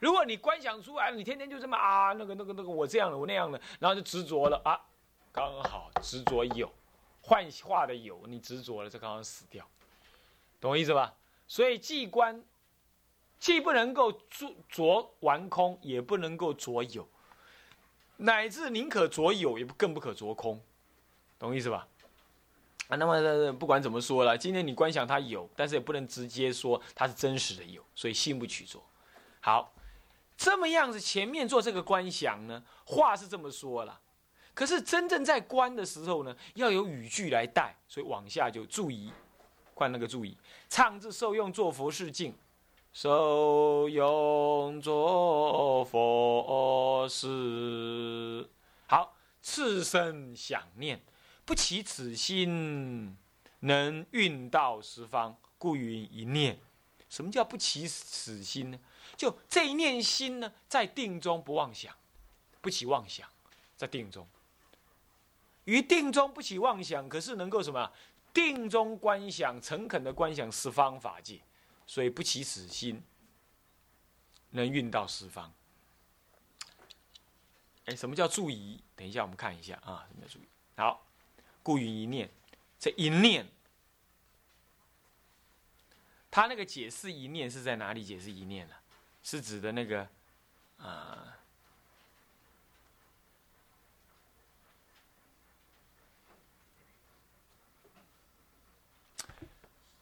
如果你观想出来，你天天就这么啊，那个那个那个我这样的，我那样的，然后就执着了啊，刚好执着有，幻化的有，你执着了，这刚好死掉，懂我意思吧？所以既观，既不能够着着完空，也不能够着有，乃至宁可着有，也不更不可着空，懂我意思吧？啊，那么不管怎么说了，今天你观想它有，但是也不能直接说它是真实的有，所以信不取着。好。这么样子，前面做这个观想呢，话是这么说了，可是真正在观的时候呢，要有语句来带，所以往下就注意，看那个注意，唱字受用做佛事境，受用作佛事。好，次生想念，不起此心，能运到十方，故云一念。什么叫不起此心呢？就这一念心呢，在定中不妄想，不起妄想，在定中，于定中不起妄想，可是能够什么？定中观想，诚恳的观想十方法界，所以不起此心，能运到十方。哎，什么叫注意？等一下我们看一下啊，什么叫注意？好，故云一念，这一念，他那个解释一念是在哪里解释一念呢？是指的那个，啊，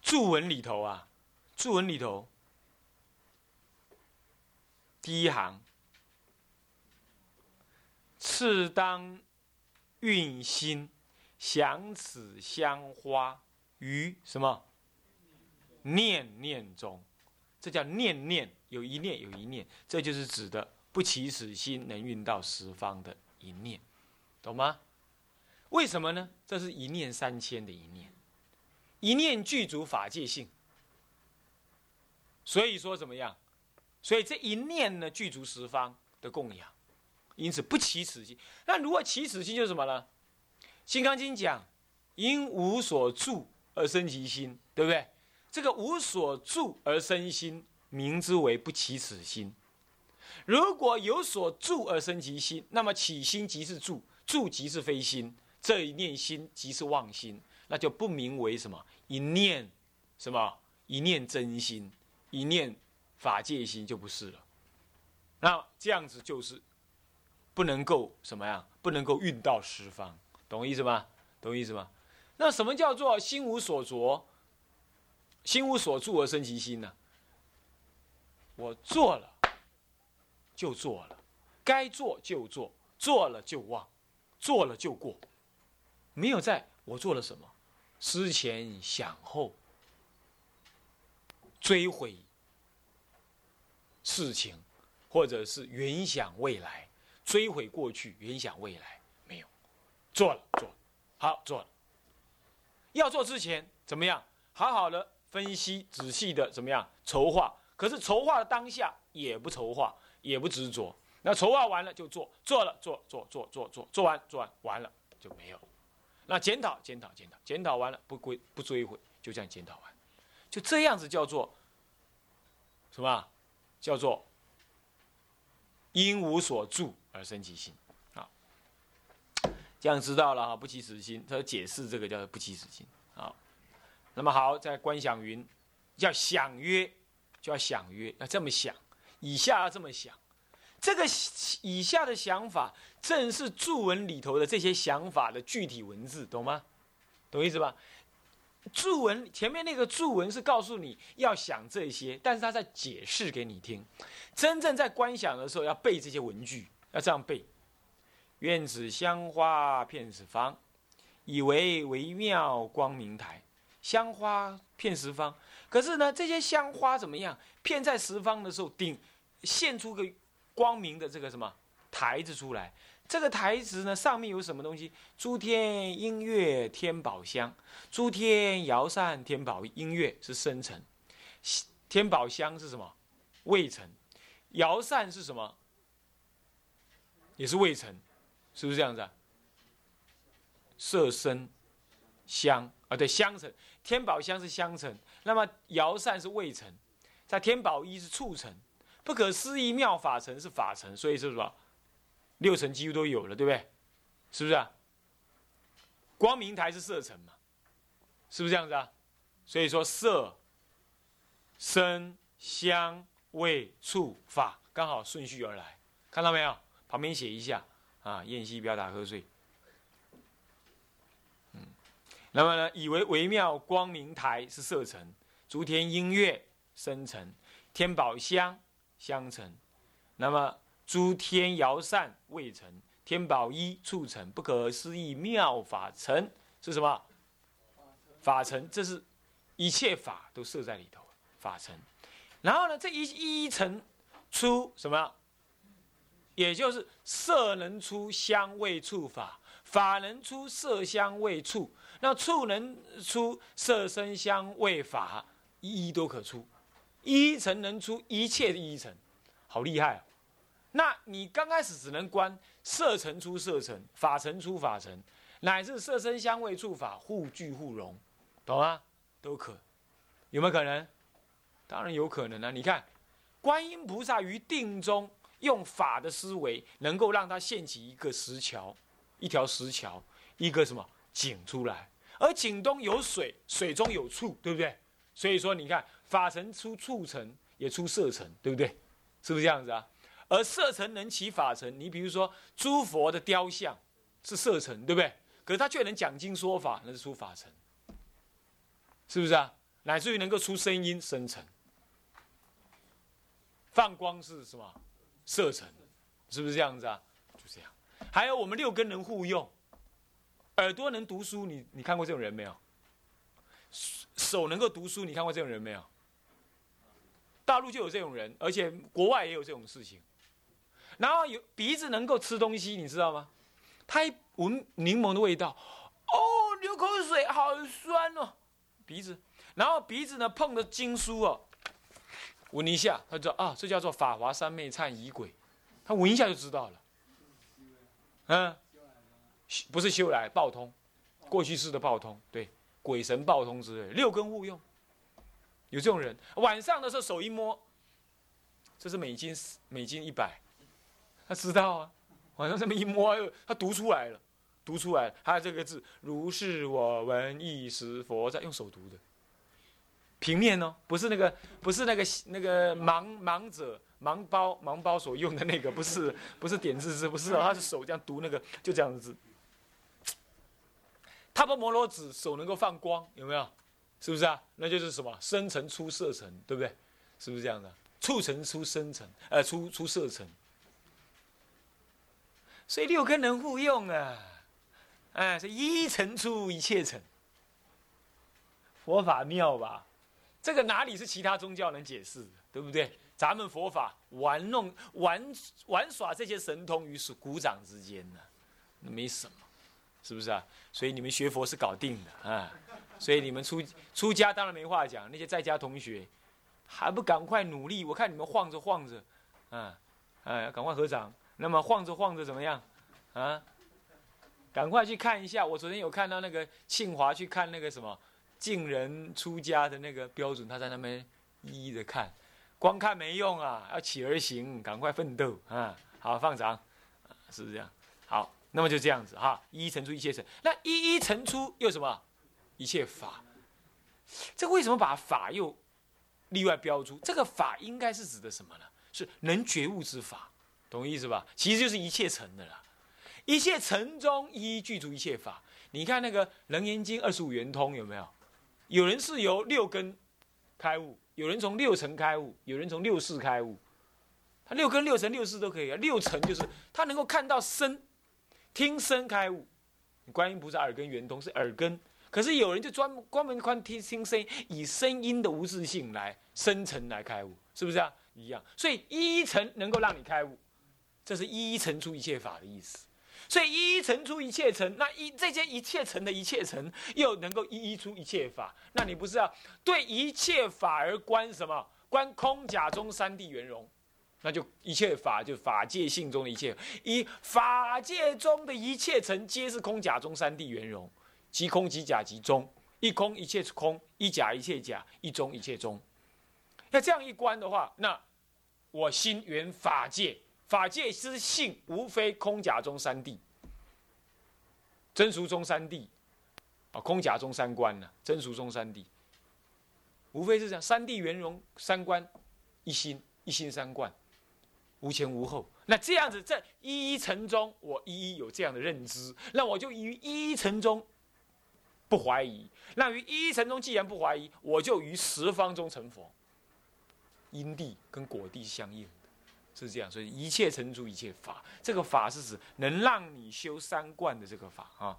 注文里头啊，注文里头，第一行，次当运心想此香花于什么？念念中，这叫念念。有一念，有一念，这就是指的不起此心能运到十方的一念，懂吗？为什么呢？这是一念三千的一念，一念具足法界性。所以说怎么样？所以这一念呢，具足十方的供养，因此不起此心。那如果起此心，就是什么呢？《金刚经》讲，因无所住而生其心，对不对？这个无所住而生心。名之为不起此心。如果有所住而生其心，那么起心即是住，住即是非心，这一念心即是妄心，那就不名为什么一念，什么一念真心，一念法界心就不是了。那这样子就是不能够什么呀，不能够运到十方，懂我意思吗？懂我意思吗？那什么叫做心无所着，心无所住而生其心呢？我做了，就做了，该做就做，做了就忘，做了就过，没有在我做了什么，思前想后，追悔事情，或者是原想未来，追悔过去，原想未来，没有，做了做，好做了，要做之前怎么样？好好的分析，仔细的怎么样筹划。可是筹划的当下也不筹划，也不执着。那筹划完了就做，做了做做做做做，做完做完完了就没有。那检讨检讨检讨检讨完了不归不追悔，就这样检讨完，就这样子叫做什么？叫做因无所住而生其心啊。这样知道了哈，不起死心。他解释这个叫做不起死心。那么好，在观想云叫想曰。就要想约，要这么想，以下要这么想，这个以下的想法正是注文里头的这些想法的具体文字，懂吗？懂意思吧？注文前面那个注文是告诉你要想这些，但是他在解释给你听。真正在观想的时候，要背这些文句，要这样背：愿此香花遍十方，以为微妙光明台。香花遍十方。可是呢，这些香花怎么样？片在十方的时候，顶现出个光明的这个什么台子出来。这个台子呢，上面有什么东西？诸天音乐天宝香，诸天摇扇天宝音乐是生成，天宝香是什么？未成。摇扇是什么？也是未成，是不是这样子啊？色身香啊，对，香成。天宝香是香成。那么摇扇是未成，在天宝一是促成，不可思议妙法尘是法尘，所以是什么？六尘几乎都有了，对不对？是不是啊？光明台是色尘嘛？是不是这样子啊？所以说色、声、香、味、触、法，刚好顺序而来，看到没有？旁边写一下啊，燕西不要打瞌睡。那么呢，以为微妙光明台是色尘，诸天音乐声尘，天宝香香尘，那么诸天摇扇味尘，天宝衣触尘，不可思议妙法尘是什么？法尘，这是一切法都设在里头，法尘。然后呢，这一一层出什么？也就是色能出香味触法，法能出色香味触，那触能出色声香味法，一一都可出，一层能出一切的一层，好厉害啊！那你刚开始只能观色尘出色尘，法尘出法尘，乃至色声香味触法互聚互融，懂吗？都可，有没有可能？当然有可能啊！你看，观音菩萨于定中。用法的思维，能够让它现起一个石桥，一条石桥，一个什么井出来，而井中有水，水中有醋，对不对？所以说，你看法尘出处尘，也出色尘，对不对？是不是这样子啊？而色尘能起法尘，你比如说诸佛的雕像是色尘，对不对？可是他却能讲经说法，那是出法尘，是不是啊？乃至于能够出声音生成，放光是什么？色尘，是不是这样子啊？就这样。还有我们六根能互用，耳朵能读书，你你看过这种人没有？手能够读书，你看过这种人没有？大陆就有这种人，而且国外也有这种事情。然后有鼻子能够吃东西，你知道吗？他一闻柠檬的味道，哦，流口水，好酸哦，鼻子。然后鼻子呢碰着经书哦。闻一下，他就啊，这叫做法华三昧忏仪轨，他闻一下就知道了。嗯，不是修来报通，过去式的报通，对，鬼神报通之类，六根互用，有这种人。晚上的时候手一摸，这是美金，美金一百，他知道啊。晚上这么一摸，他读出来了，读出来，他这个字如是我闻一时佛在，用手读的。平面哦，不是那个，不是那个那个盲盲者盲包盲包所用的那个，不是不是点字字，不是哦，他是手这样读那个，就这样子。他把摩罗子手能够放光，有没有？是不是啊？那就是什么生成出色层，对不对？是不是这样的？促成出生成，呃，出出色层。所以六根能互用啊，哎，是一层出一切层，佛法妙吧？这个哪里是其他宗教能解释的，对不对？咱们佛法玩弄玩玩耍这些神通于是鼓掌之间呢，那没什么，是不是啊？所以你们学佛是搞定的啊，所以你们出出家当然没话讲，那些在家同学还不赶快努力？我看你们晃着晃着，啊，哎，赶快合掌。那么晃着晃着怎么样？啊，赶快去看一下。我昨天有看到那个庆华去看那个什么。敬人出家的那个标准，他在那边一一的看，光看没用啊，要起而行，赶快奋斗啊！好，放掌，是不是这样？那么就这样子哈，一一乘出一切成，那一一乘出又什么？一切法。这为什么把法又例外标出？这个法应该是指的什么呢？是能觉悟之法，懂意思吧？其实就是一切成的啦，一切成中一一具足一切法。你看那个《楞严经》二十五圆通有没有？有人是由六根开悟，有人从六层开悟，有人从六世开悟。他六根、六层、六世都可以啊。六层就是他能够看到身，听声开悟。观音菩萨耳根圆通是耳根，可是有人就专专门观听听声，以声音的无自性来生成来开悟，是不是啊？一样。所以一层能够让你开悟，这是一一层出一切法的意思。所以一一成出一切成，那一这些一切成的一切成，又能够一一出一切法，那你不是要对一切法而观什么？观空假中三谛圆融，那就一切法就法界性中的一切，以法界中的一切成皆是空假中三谛圆融，即空即假即中，一空一切是空，一假一切假，一中一切中。那这样一观的话，那我心缘法界，法界之性无非空假中三谛，真俗中三谛，啊，空假中三观呢，真俗中三谛，无非是这样，三谛圆融，三观一心，一心三观，无前无后。那这样子在一一层中，我一一有这样的认知，那我就于一一层中不怀疑。那于一一层中既然不怀疑，我就于十方中成佛。因地跟果地相应，是这样。所以一切成住一切法，这个法是指能让你修三观的这个法啊。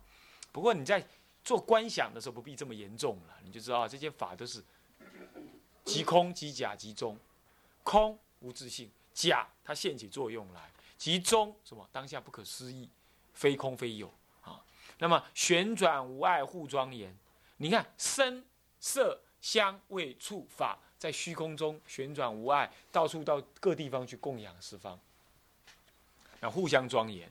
不过你在做观想的时候，不必这么严重了，你就知道这些法都是即空即假即中，空无自性。假，它现起作用来；其中什么？当下不可思议，非空非有啊。那么旋转无碍互庄严，你看声色香味触法在虚空中旋转无碍，到处到各地方去供养十方，那互相庄严。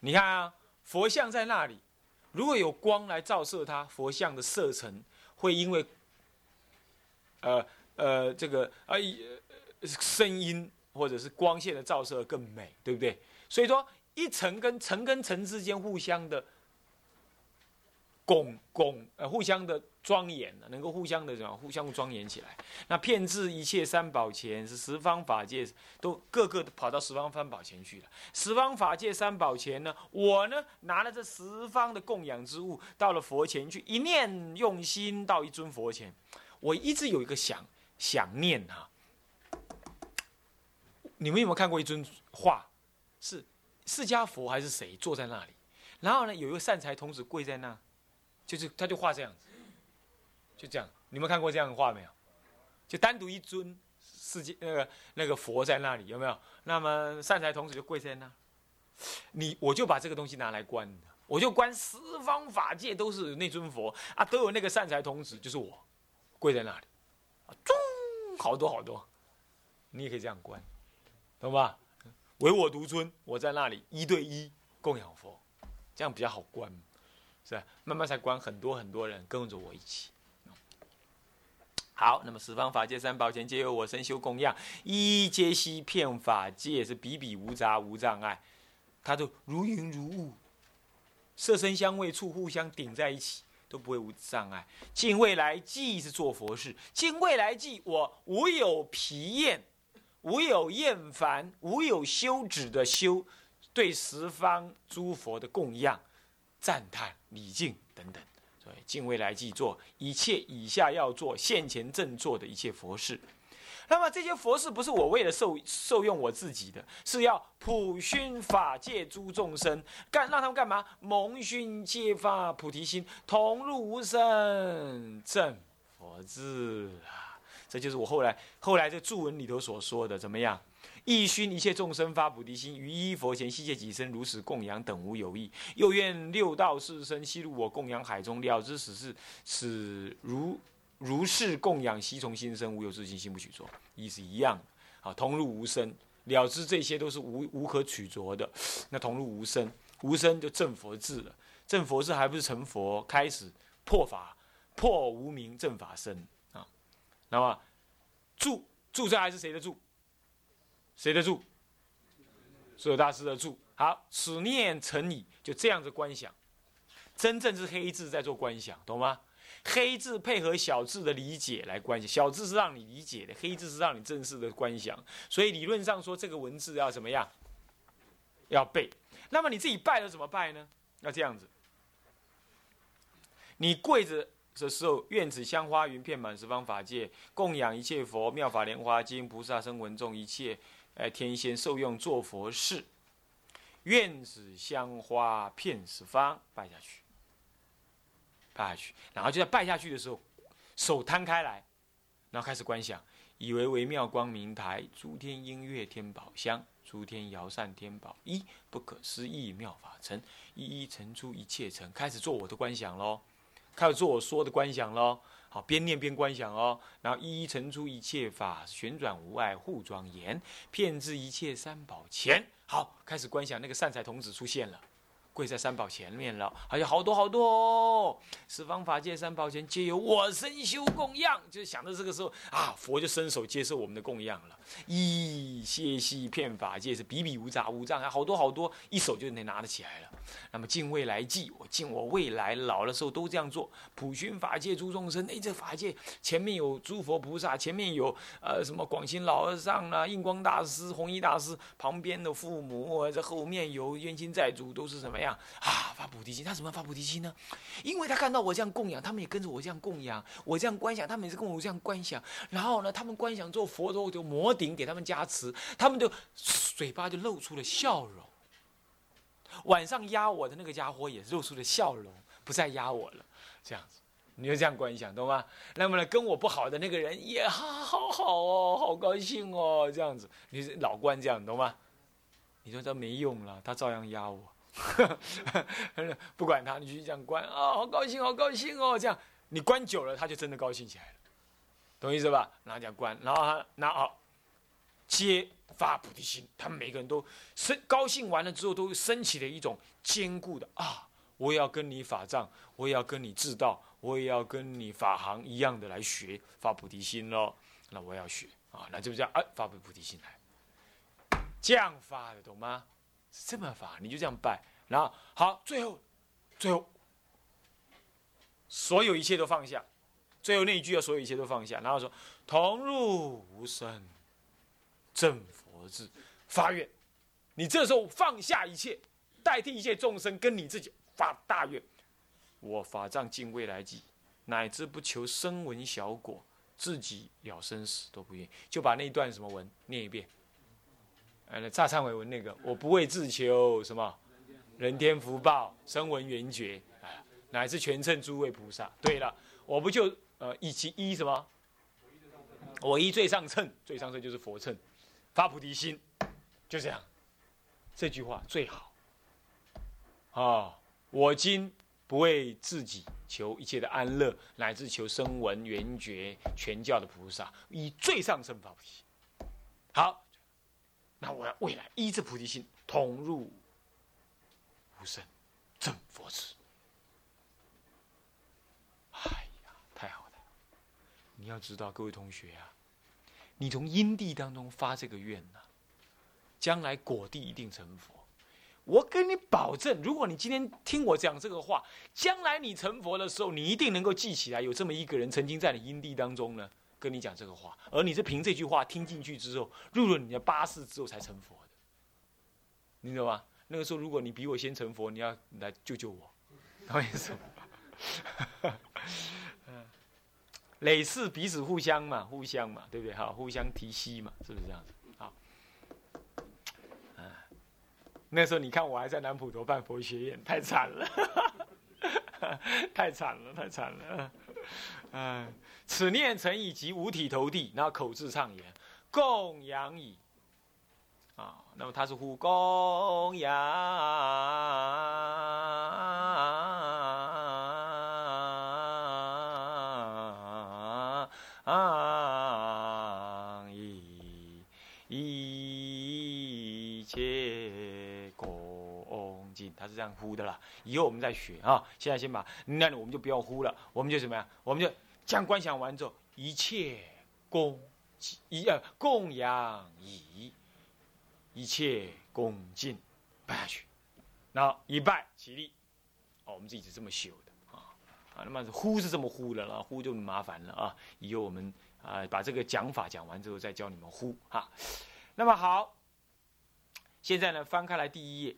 你看啊，佛像在那里，如果有光来照射它，佛像的色层会因为呃呃这个啊呃。声音或者是光线的照射更美，对不对？所以说，一层跟层跟层之间互相的拱拱呃，互相的庄严能够互相的什么？互相庄严起来。那遍至一切三宝前，是十方法界都个个跑到十方三宝前去了。十方法界三宝前呢，我呢拿了这十方的供养之物，到了佛前去，一念用心到一尊佛前，我一直有一个想想念哈。你们有没有看过一尊画？是释迦佛还是谁坐在那里？然后呢，有一个善财童子跪在那，就是他就画这样子，就这样。你们看过这样的画没有？就单独一尊世界那个那个佛在那里，有没有？那么善财童子就跪在那。你我就把这个东西拿来观，我就观十方法界都是那尊佛啊，都有那个善财童子，就是我跪在那里，啊，中好多好多，你也可以这样观。懂吧？唯我独尊，我在那里一对一供养佛，这样比较好观，是吧？慢慢才观很多很多人跟着我一起。好，那么十方法界三宝前皆有我身修供养，一一皆悉遍法界是比比无杂无障碍，它都如云如雾，色身香味触互相顶在一起，都不会无障碍。尽未来即是做佛事，尽未来即我无有疲厌。无有厌烦，无有休止的修，对十方诸佛的供养、赞叹、礼敬等等，所以敬未来即做一切以下要做现前正做的一切佛事。那么这些佛事不是我为了受受用我自己的，是要普熏法界诸众生，干让他们干嘛？蒙熏揭发菩提心，同入无生正佛智啊！这就是我后来后来在注文里头所说的，怎么样？一熏一切众生发菩提心，于一佛前悉皆己身，如此供养等无有异。又愿六道四生悉入我供养海中，了知此是此如如是供养悉从心生，无有自心，心不取着，意思一样。啊，同入无生，了知这些都是无无可取着的。那同入无生，无生就正佛智了。正佛智还不是成佛，开始破法破无明正法身啊。那么，住住这还是谁的住？谁的住？所有大师的住。好，此念成矣，就这样子观想。真正是黑字在做观想，懂吗？黑字配合小字的理解来观想，小字是让你理解的，黑字是让你正式的观想。所以理论上说，这个文字要怎么样？要背。那么你自己拜了怎么拜呢？要这样子，你跪着。这时候，愿此香花云遍满十方法界，供养一切佛妙法莲华经，菩萨声闻众一切，哎，天仙受用做佛事。愿此香花遍十方，拜下去，拜下去，然后就在拜下去的时候，手摊开来，然后开始观想，以为为妙光明台，诸天音乐天宝香，诸天摇扇天宝一，不可思议妙法尘，一一成出一切尘，开始做我的观想喽。开始做我说的观想喽，好，边念边观想哦，然后一一成出一切法，旋转无碍护庄严，骗至一切三宝前。好，开始观想那个善财童子出现了，跪在三宝前面了，还有好多好多哦！十方法界三宝前皆由我身修供养，就想到这个时候啊，佛就伸手接受我们的供养了。一歇息片法界是比比无杂无障碍，好多好多，一手就能拿得起来了。那么敬未来际，我敬我未来老的时候都这样做。普熏法界诸众生，哎，这法界前面有诸佛菩萨，前面有呃什么广行老和尚啊、印光大师、弘一大师，旁边的父母，这后面有冤亲债主，都是什么样啊？发菩提心，他怎么发菩提心呢？因为他看到我这样供养，他们也跟着我这样供养，我这样观想，他们也是跟我这样观想。然后呢，他们观想做佛陀我就摩顶给他们加持，他们就嘴巴就露出了笑容。晚上压我的那个家伙也露出了笑容，不再压我了，这样子，你就这样观想，懂吗？那么呢，跟我不好的那个人也好好好哦，好高兴哦，这样子，你是老关这样，懂吗？你说这没用了，他照样压我，不管他，你去这样关啊，好高兴，好高兴哦，这样你关久了，他就真的高兴起来了，懂意思吧？然后这样关，然后他，然后接。发菩提心，他们每个人都升高兴完了之后，都升起了一种坚固的啊！我也要跟你法藏，我也要跟你智道，我也要跟你法行一样的来学发菩提心喽。那我要学啊，那就这样啊，发菩提心来，这样发的，懂吗？这么法，你就这样拜，然后好，最后，最后，所有一切都放下，最后那一句要所有一切都放下，然后说同入无生正佛。字发愿，你这时候放下一切，代替一切众生，跟你自己发大愿。我法藏尽未来际，乃至不求声闻小果，自己了生死都不愿。就把那一段什么文念一遍。呃，那乍忏悔文那个，我不为自求什么人天福报、声闻缘觉，哎，乃至全称诸位菩萨。对了，我不就呃以其一什么？我一最上乘，最上乘就是佛乘。发菩提心，就这样。这句话最好。啊，我今不为自己求一切的安乐，乃至求声闻缘觉全教的菩萨，以最上乘发菩提。好，那我要未来依这菩提心，同入无生正佛智。哎呀，太好了！你要知道，各位同学啊。你从因地当中发这个愿呐，将来果地一定成佛。我跟你保证，如果你今天听我讲这个话，将来你成佛的时候，你一定能够记起来，有这么一个人曾经在你因地当中呢，跟你讲这个话，而你是凭这句话听进去之后，入了你的八世之后才成佛的。你懂吗？那个时候，如果你比我先成佛，你要来救救我，懂意思吗？累世彼此互相嘛，互相嘛，对不对？好，互相提携嘛，是不是这样子？好，那时候你看我还在南普陀办佛学院，太惨了，太惨了，太惨了。嗯，此念成以及五体投地，然后口字唱言，供养矣。啊，那么他是呼供养。他是这样呼的啦，以后我们再学啊。现在先把，那我们就不要呼了，我们就怎么样？我们就将观想完之后，一切供一呃供养以一切恭敬拜下去，然后一拜起立。哦，我们自己是这么修的啊啊。那么呼是这么呼的了，呼就麻烦了啊。以后我们啊把这个讲法讲完之后，再教你们呼哈。那么好，现在呢翻开来第一页。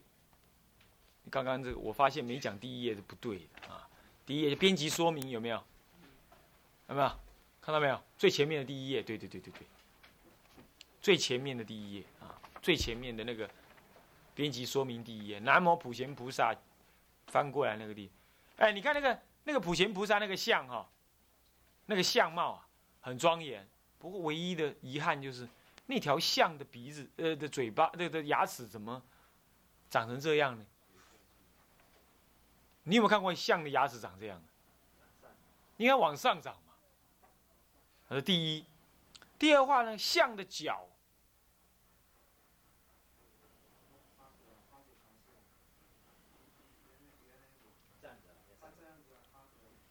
刚刚这个我发现没讲第一页是不对的啊，第一页编辑说明有没有？有没有看到没有？最前面的第一页，对对对对对，最前面的第一页啊，最前面的那个编辑说明第一页，南无普贤菩萨，翻过来那个地，哎，你看那个那个普贤菩萨那个像哈，那个相貌啊很庄严，不过唯一的遗憾就是那条象的鼻子呃的嘴巴那的牙齿怎么长成这样呢？你有没有看过象的牙齿长这样？应该往上长嘛。呃，第一，第二话呢，象的脚。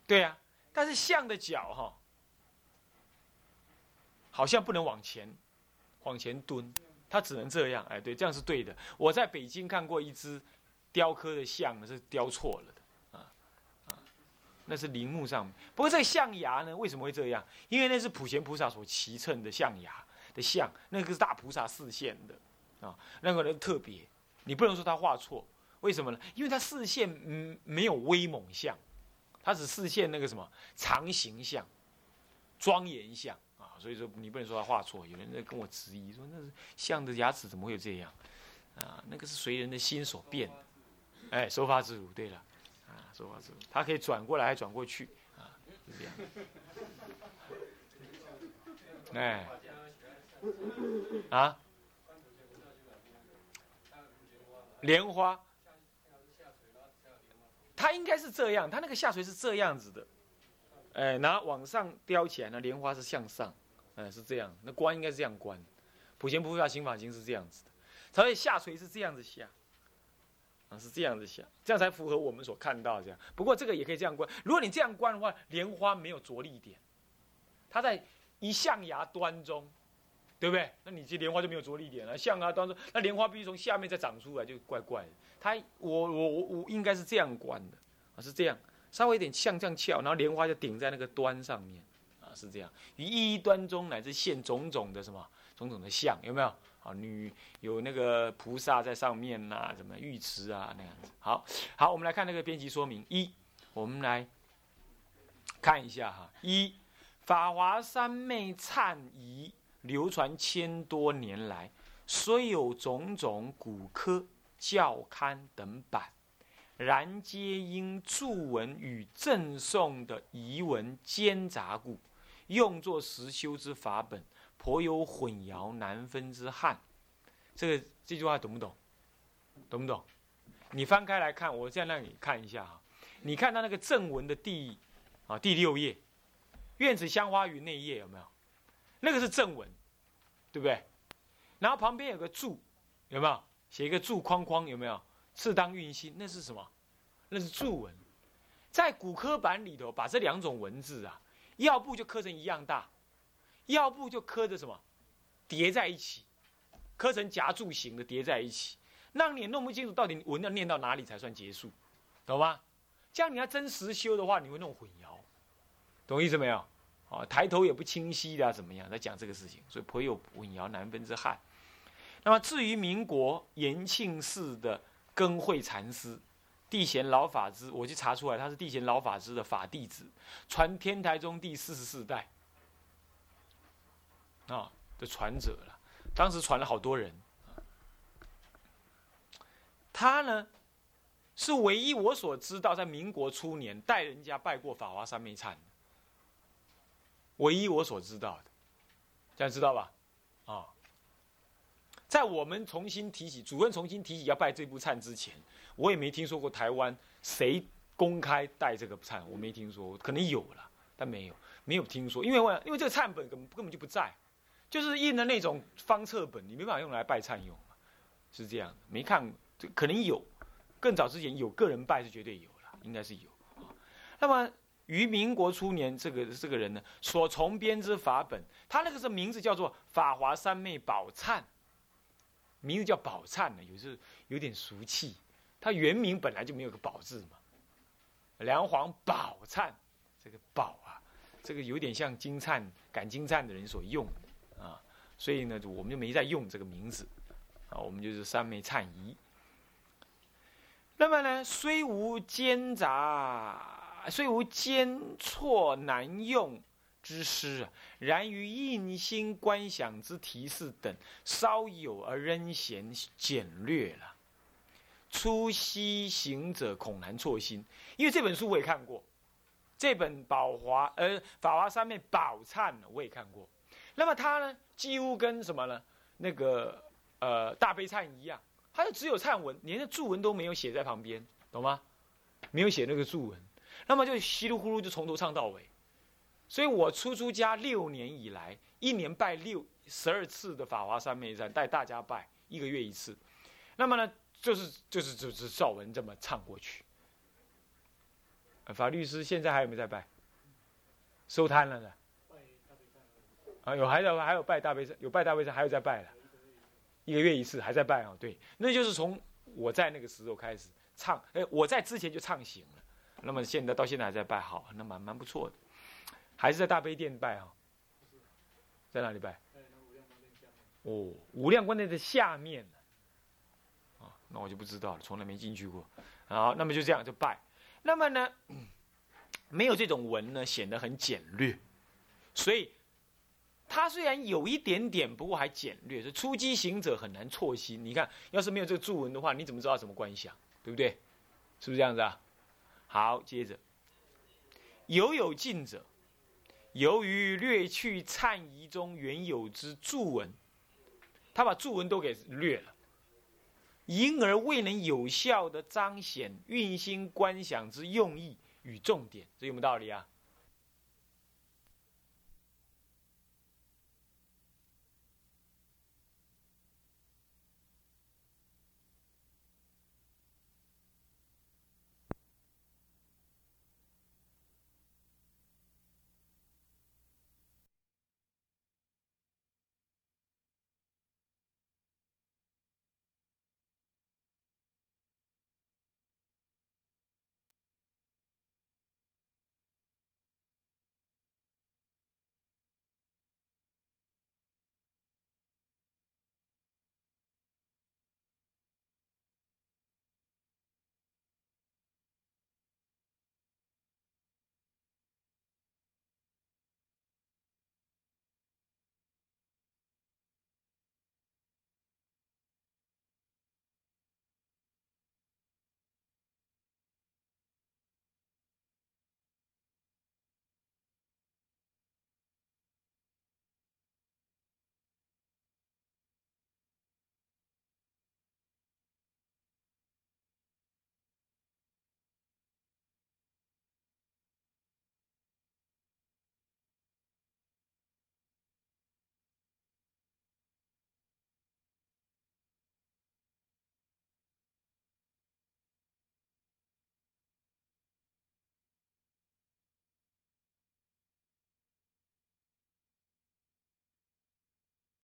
对呀、啊，但是象的脚哈，好像不能往前，往前蹲，它只能这样。哎，对，这样是对的。我在北京看过一只雕刻的象，是雕错了。那是陵墓上。不过这个象牙呢，为什么会这样？因为那是普贤菩萨所骑乘的象牙的象，那个是大菩萨视线的，啊，那个人特别，你不能说他画错，为什么呢？因为他视线嗯没有威猛相。他只视线那个什么长形象、庄严相啊，所以说你不能说他画错。有人在跟我质疑说，那是象的牙齿怎么会有这样啊？那个是随人的心所变的。哎，手法自如。对了，啊，手法自如，它可以转过来，还转过去啊，是这样。哎，啊，莲花。它应该是这样，它那个下垂是这样子的，哎，然后往上雕起来呢，莲花是向上，哎，是这样，那观应该是这样观，普贤菩萨行法经是这样子的，所以下垂是这样子下，啊，是这样子想，这样才符合我们所看到这样。不过这个也可以这样观，如果你这样观的话，莲花没有着力点，它在一象牙端中，对不对？那你这莲花就没有着力点了，象牙端中，那莲花必须从下面再长出来，就怪怪的。它我我我我应该是这样关的啊，是这样，稍微有点像这样翘，然后莲花就顶在那个端上面啊，是这样。于一端中乃至现种种的什么种种的像，有没有？啊，女有那个菩萨在上面呐，什么浴池啊那样子。好，好，我们来看那个编辑说明一，我们来看一下哈。一法华三昧忏仪流传千多年来，虽有种种古科。教刊等版，然皆因注文与赠送的遗文兼杂故，用作实修之法本，颇有混淆难分之憾。这个这句话懂不懂？懂不懂？你翻开来看，我再让你看一下哈。你看到那个正文的第啊第六页，院子香花云那一页有没有？那个是正文，对不对？然后旁边有个注，有没有？写一个注框框有没有？适当运心，那是什么？那是注文。在骨科版里头，把这两种文字啊，要不就刻成一样大，要不就磕着什么叠在一起，磕成夹注型的叠在一起，让你弄不清楚到底文要念到哪里才算结束，懂吗？这样你要真实修的话，你会弄混淆，懂意思没有？啊，抬头也不清晰的怎么样？在讲这个事情，所以颇有混淆难分之憾。那么至于民国延庆寺的根慧禅师，地贤老法师，我去查出来他是地贤老法师的法弟子，传天台宗第四十四代啊的传者了。当时传了好多人，他呢是唯一我所知道在民国初年带人家拜过法华三昧忏，唯一我所知道的，这样知道吧？啊。在我们重新提起主任重新提起要拜这部忏之前，我也没听说过台湾谁公开带这个忏，我没听说，可能有了，但没有，没有听说，因为因为这个忏本根本根本就不在，就是印的那种方册本，你没办法用来拜忏用，是这样，没看，可能有，更早之前有个人拜是绝对有了，应该是有。那么于民国初年，这个这个人呢所重编之法本，他那个是名字叫做《法华三昧宝忏》。名字叫宝忏呢，有时有点俗气。他原名本来就没有个宝字嘛。梁皇宝忏，这个宝啊，这个有点像金灿赶金灿的人所用啊，所以呢，我们就没再用这个名字啊，我们就是三昧忏仪。那么呢，虽无奸杂，虽无奸错难用。之师，然于印心观想之提示等，稍有而仍嫌简略了。初西行者恐难错心，因为这本书我也看过，这本宝华呃法华三昧宝忏我也看过。那么他呢，几乎跟什么呢？那个呃大悲忏一样，他就只有忏文，连个注文都没有写在旁边，懂吗？没有写那个注文，那么就稀里糊涂就从头唱到尾。所以我出出家六年以来，一年拜六十二次的法华三昧赞，带大家拜一个月一次。那么呢，就是就是就是照文这么唱过去。法律师现在还有没有在拜？收摊了的。啊，有还有还有拜大悲山，有拜大悲山，还有在拜了，一个月一次，还在拜啊。对，那就是从我在那个时候开始唱，哎，我在之前就唱行了，那么现在到现在还在拜，好，那蛮蛮不错的，还是在大悲殿拜啊？在哪里拜？哦，无量观殿的下面啊，那我就不知道了，从来没进去过。好，那么就这样就拜。那么呢，没有这种文呢，显得很简略。所以，它虽然有一点点，不过还简略。所以初机行者很难错心。你看，要是没有这个注文的话，你怎么知道什么观想？对不对？是不是这样子啊？好，接着，有有尽者，由于略去忏仪中原有之注文。他把注文都给略了，因而未能有效的彰显运心观想之用意与重点，这有没有道理啊？